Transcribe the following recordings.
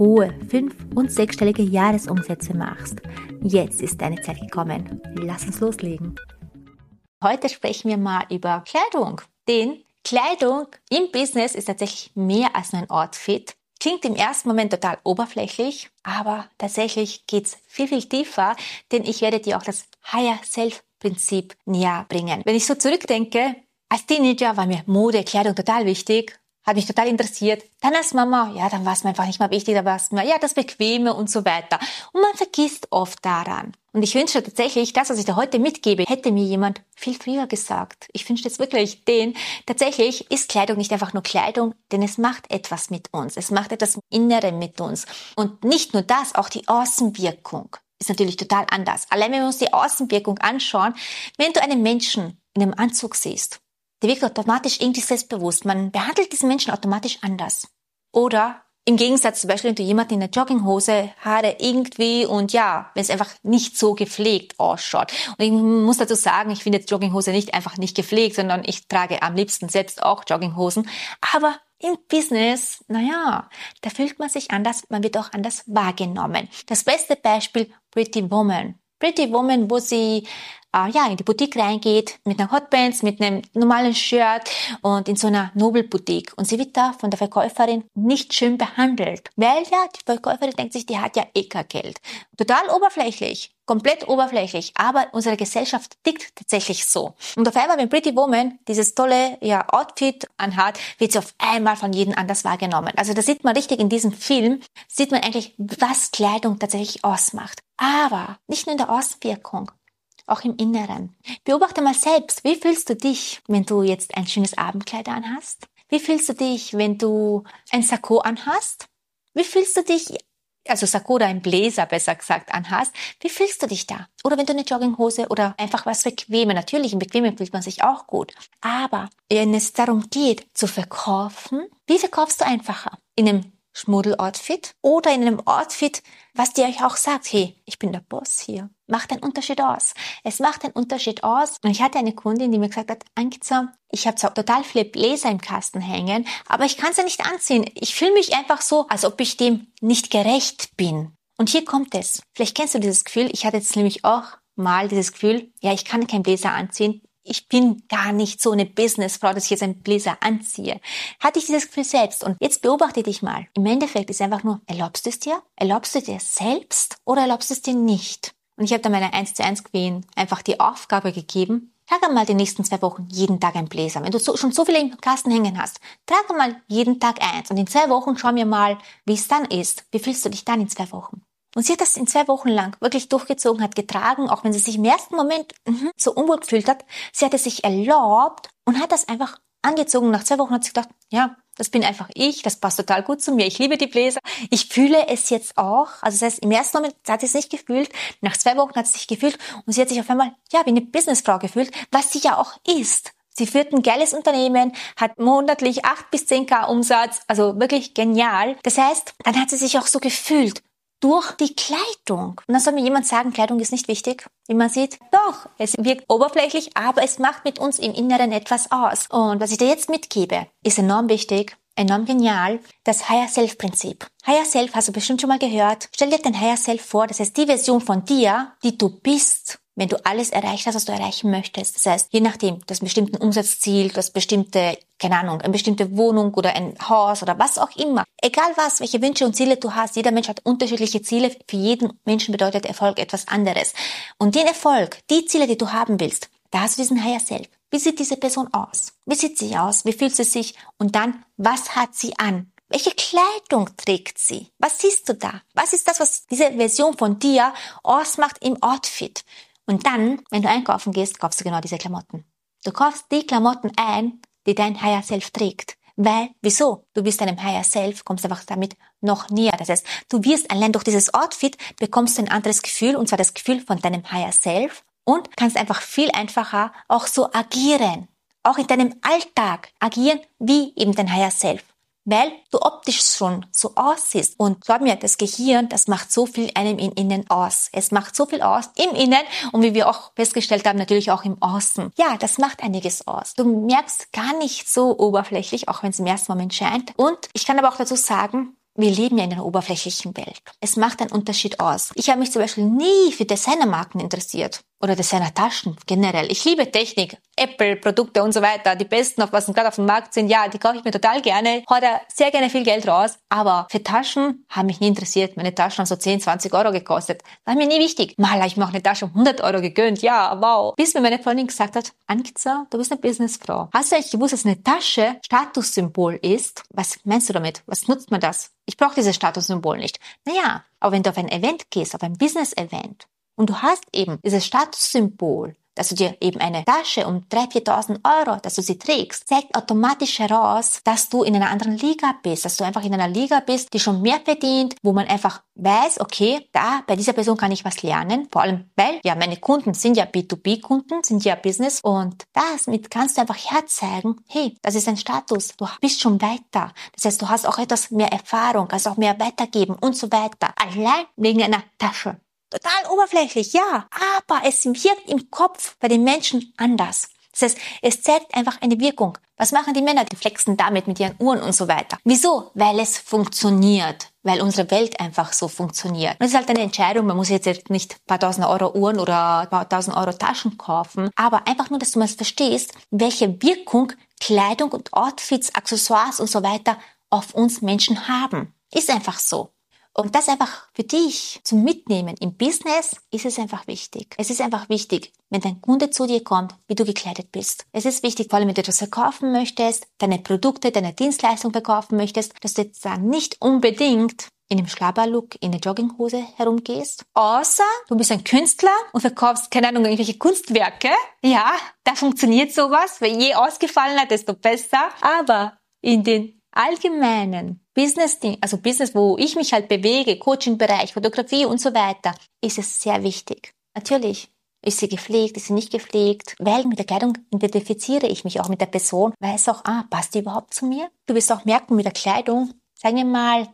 hohe fünf- und sechsstellige Jahresumsätze machst. Jetzt ist deine Zeit gekommen. Lass uns loslegen. Heute sprechen wir mal über Kleidung. Denn Kleidung im Business ist tatsächlich mehr als nur ein Outfit. Klingt im ersten Moment total oberflächlich, aber tatsächlich geht's viel, viel tiefer, denn ich werde dir auch das Higher Self Prinzip näher bringen. Wenn ich so zurückdenke, als Teenager war mir Mode, Kleidung total wichtig hat mich total interessiert. Dann als Mama, ja, dann war es mir einfach nicht mehr wichtig, da war es mir, ja, das Bequeme und so weiter. Und man vergisst oft daran. Und ich wünsche tatsächlich, das, was ich da heute mitgebe, hätte mir jemand viel früher gesagt. Ich wünsche jetzt wirklich den, tatsächlich ist Kleidung nicht einfach nur Kleidung, denn es macht etwas mit uns. Es macht etwas Innerem mit uns. Und nicht nur das, auch die Außenwirkung ist natürlich total anders. Allein wenn wir uns die Außenwirkung anschauen, wenn du einen Menschen in einem Anzug siehst, der wirkt automatisch irgendwie selbstbewusst. Man behandelt diesen Menschen automatisch anders. Oder im Gegensatz zum Beispiel, wenn du jemanden in der Jogginghose, Haare irgendwie und ja, wenn es einfach nicht so gepflegt ausschaut. Und ich muss dazu sagen, ich finde jetzt Jogginghose nicht einfach nicht gepflegt, sondern ich trage am liebsten selbst auch Jogginghosen. Aber im Business, naja, da fühlt man sich anders, man wird auch anders wahrgenommen. Das beste Beispiel, Pretty Woman. Pretty Woman, wo sie äh, ja, in die Boutique reingeht mit einer Hotpants, mit einem normalen Shirt und in so einer Nobelboutique. Und sie wird da von der Verkäuferin nicht schön behandelt. Weil ja, die Verkäuferin denkt sich, die hat ja eh kein Geld. Total oberflächlich. Komplett oberflächlich. Aber unsere Gesellschaft tickt tatsächlich so. Und auf einmal, wenn Pretty Woman dieses tolle ja, Outfit anhat, wird sie auf einmal von jedem anders wahrgenommen. Also da sieht man richtig in diesem Film, sieht man eigentlich, was Kleidung tatsächlich ausmacht. Aber nicht nur in der Außenwirkung, auch im Inneren. Beobachte mal selbst, wie fühlst du dich, wenn du jetzt ein schönes Abendkleid anhast? Wie fühlst du dich, wenn du ein Sakko anhast? Wie fühlst du dich, also Sakko oder ein Bläser besser gesagt anhast, wie fühlst du dich da? Oder wenn du eine Jogginghose oder einfach was Bequeme, natürlich im Bequemen fühlt man sich auch gut. Aber wenn es darum geht zu verkaufen, wie verkaufst du einfacher? In einem Schmuddel-Outfit oder in einem Outfit, was dir euch auch sagt, hey, ich bin der Boss hier. Macht einen Unterschied aus. Es macht einen Unterschied aus. Und ich hatte eine Kundin, die mir gesagt hat, Ankitza, ich habe zwar total viele Bläser im Kasten hängen, aber ich kann sie nicht anziehen. Ich fühle mich einfach so, als ob ich dem nicht gerecht bin. Und hier kommt es. Vielleicht kennst du dieses Gefühl. Ich hatte jetzt nämlich auch mal dieses Gefühl, ja, ich kann keinen Bläser anziehen ich bin gar nicht so eine Businessfrau, dass ich jetzt einen Bläser anziehe. Hatte ich dieses Gefühl selbst. Und jetzt beobachte dich mal. Im Endeffekt ist einfach nur, erlaubst du es dir? Erlaubst du dir selbst oder erlaubst du es dir nicht? Und ich habe dann meiner 1 zu 1 Queen einfach die Aufgabe gegeben, trage mal die nächsten zwei Wochen jeden Tag ein Bläser. Wenn du so, schon so viele im Kasten hängen hast, trage mal jeden Tag eins. Und in zwei Wochen schau mir mal, wie es dann ist. Wie fühlst du dich dann in zwei Wochen? Und sie hat das in zwei Wochen lang wirklich durchgezogen, hat getragen, auch wenn sie sich im ersten Moment mh, so unwohl gefühlt hat. Sie hat es sich erlaubt und hat das einfach angezogen. Nach zwei Wochen hat sie gedacht, ja, das bin einfach ich, das passt total gut zu mir, ich liebe die Bläser, ich fühle es jetzt auch. Also das heißt, im ersten Moment hat sie es nicht gefühlt, nach zwei Wochen hat sie sich gefühlt und sie hat sich auf einmal, ja, wie eine Businessfrau gefühlt, was sie ja auch ist. Sie führt ein geiles Unternehmen, hat monatlich 8 bis 10k Umsatz, also wirklich genial. Das heißt, dann hat sie sich auch so gefühlt durch die Kleidung. Und dann soll mir jemand sagen, Kleidung ist nicht wichtig. Wie man sieht, doch, es wirkt oberflächlich, aber es macht mit uns im Inneren etwas aus. Und was ich dir jetzt mitgebe, ist enorm wichtig, enorm genial, das Higher Self Prinzip. Higher Self hast du bestimmt schon mal gehört. Stell dir den Higher Self vor, das heißt die Version von dir, die du bist wenn du alles erreicht hast, was du erreichen möchtest. Das heißt, je nachdem, du hast ein bestimmtes Umsatzziel, du hast bestimmte, keine Ahnung, eine bestimmte Wohnung oder ein Haus oder was auch immer. Egal was, welche Wünsche und Ziele du hast, jeder Mensch hat unterschiedliche Ziele. Für jeden Menschen bedeutet Erfolg etwas anderes. Und den Erfolg, die Ziele, die du haben willst, da hast du diesen Higher Self. Wie sieht diese Person aus? Wie sieht sie aus? Wie fühlt sie sich? Und dann, was hat sie an? Welche Kleidung trägt sie? Was siehst du da? Was ist das, was diese Version von dir ausmacht im Outfit? Und dann, wenn du einkaufen gehst, kaufst du genau diese Klamotten. Du kaufst die Klamotten ein, die dein Higher Self trägt. Weil, wieso? Du bist deinem Higher Self, kommst einfach damit noch näher. Das heißt, du wirst allein durch dieses Outfit bekommst du ein anderes Gefühl, und zwar das Gefühl von deinem Higher Self. und kannst einfach viel einfacher auch so agieren. Auch in deinem Alltag agieren wie eben dein Higher Self weil du optisch schon so aussiehst. Und glaub mir, das Gehirn, das macht so viel einem in Innen aus. Es macht so viel aus im Innen und wie wir auch festgestellt haben, natürlich auch im Außen. Ja, das macht einiges aus. Du merkst gar nicht so oberflächlich, auch wenn es im ersten Moment scheint. Und ich kann aber auch dazu sagen, wir leben ja in einer oberflächlichen Welt. Es macht einen Unterschied aus. Ich habe mich zum Beispiel nie für Designermarken interessiert oder Designertaschen generell. Ich liebe Technik, Apple-Produkte und so weiter. Die besten, auf was gerade auf dem Markt sind, ja, die kaufe ich mir total gerne. Hau da sehr gerne viel Geld raus. Aber für Taschen haben mich nie interessiert. Meine Taschen haben so 10, 20 Euro gekostet. War mir nie wichtig. Mal ich auch eine Tasche um 100 Euro gegönnt. Ja, wow. Bis mir meine Freundin gesagt hat, Ankiza, du bist eine Businessfrau. Hast du eigentlich gewusst, dass eine Tasche Statussymbol ist? Was meinst du damit? Was nutzt man das? Ich brauche dieses Statussymbol nicht. Naja, aber wenn du auf ein Event gehst, auf ein Business-Event, und du hast eben dieses Statussymbol, dass du dir eben eine Tasche um 3.000, 4.000 Euro, dass du sie trägst, zeigt automatisch heraus, dass du in einer anderen Liga bist, dass du einfach in einer Liga bist, die schon mehr verdient, wo man einfach weiß, okay, da, bei dieser Person kann ich was lernen, vor allem, weil, ja, meine Kunden sind ja B2B-Kunden, sind ja Business und damit kannst du einfach herzeigen, hey, das ist ein Status, du bist schon weiter. Das heißt, du hast auch etwas mehr Erfahrung, kannst auch mehr weitergeben und so weiter. Allein wegen einer Tasche. Total oberflächlich, ja. Aber es wirkt im Kopf bei den Menschen anders. Das heißt, es zeigt einfach eine Wirkung. Was machen die Männer? Die flexen damit mit ihren Uhren und so weiter. Wieso? Weil es funktioniert. Weil unsere Welt einfach so funktioniert. Und es ist halt eine Entscheidung. Man muss jetzt nicht ein paar tausend Euro Uhren oder ein paar tausend Euro Taschen kaufen. Aber einfach nur, dass du mal verstehst, welche Wirkung Kleidung und Outfits, Accessoires und so weiter auf uns Menschen haben. Ist einfach so. Und das einfach für dich zum Mitnehmen im Business ist es einfach wichtig. Es ist einfach wichtig, wenn dein Kunde zu dir kommt, wie du gekleidet bist. Es ist wichtig, vor allem wenn du etwas verkaufen möchtest, deine Produkte, deine Dienstleistung verkaufen möchtest, dass du jetzt dann nicht unbedingt in dem Schlabberlook in der Jogginghose herumgehst. Außer du bist ein Künstler und verkaufst, keine Ahnung, irgendwelche Kunstwerke. Ja, da funktioniert sowas, je ausgefallener, desto besser. Aber in den allgemeinen Business-Ding, also Business, wo ich mich halt bewege, Coaching-Bereich, Fotografie und so weiter, ist es sehr wichtig. Natürlich. Ist sie gepflegt, ist sie nicht gepflegt? Weil mit der Kleidung identifiziere ich mich auch mit der Person, weiß auch, ah, passt die überhaupt zu mir? Du wirst auch merken mit der Kleidung, sagen wir mal,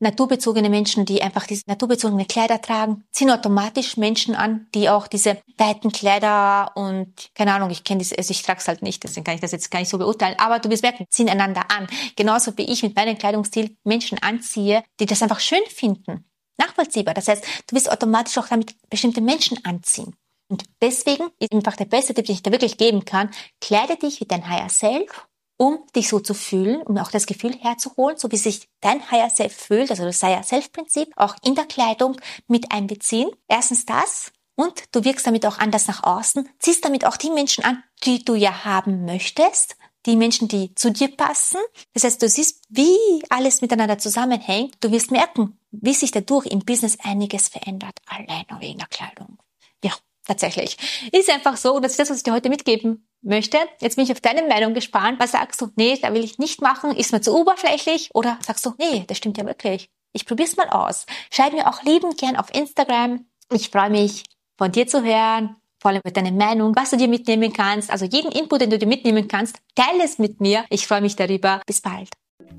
naturbezogene Menschen, die einfach diese naturbezogene Kleider tragen, ziehen automatisch Menschen an, die auch diese weiten Kleider und keine Ahnung, ich kenne diese, also ich trage es halt nicht, deswegen kann ich das jetzt gar nicht so beurteilen, aber du wirst merken, ziehen einander an. Genauso wie ich mit meinem Kleidungsstil Menschen anziehe, die das einfach schön finden. Nachvollziehbar. Das heißt, du wirst automatisch auch damit bestimmte Menschen anziehen. Und deswegen ist einfach der beste Tipp, den ich da wirklich geben kann, kleide dich wie dein Higher Self um dich so zu fühlen, um auch das Gefühl herzuholen, so wie sich dein Higher Self fühlt, also das Higher Self Prinzip, auch in der Kleidung mit einbeziehen. Erstens das. Und du wirkst damit auch anders nach außen, ziehst damit auch die Menschen an, die du ja haben möchtest, die Menschen, die zu dir passen. Das heißt, du siehst, wie alles miteinander zusammenhängt. Du wirst merken, wie sich dadurch im Business einiges verändert, allein wegen der Kleidung. Ja, tatsächlich. Ist einfach so, und das ist das, was ich dir heute mitgeben möchte. Jetzt bin ich auf deine Meinung gespannt. Was sagst du? Nee, da will ich nicht machen. Ist mir zu oberflächlich? Oder sagst du, nee, das stimmt ja wirklich. Ich probier's mal aus. Schreib mir auch liebend gern auf Instagram. Ich freue mich, von dir zu hören. Vor allem mit deiner Meinung, was du dir mitnehmen kannst. Also jeden Input, den du dir mitnehmen kannst, teile es mit mir. Ich freue mich darüber. Bis bald.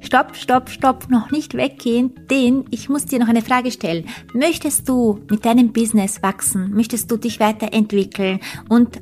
Stopp, stopp, stopp, noch nicht weggehen, denn ich muss dir noch eine Frage stellen. Möchtest du mit deinem Business wachsen? Möchtest du dich weiterentwickeln und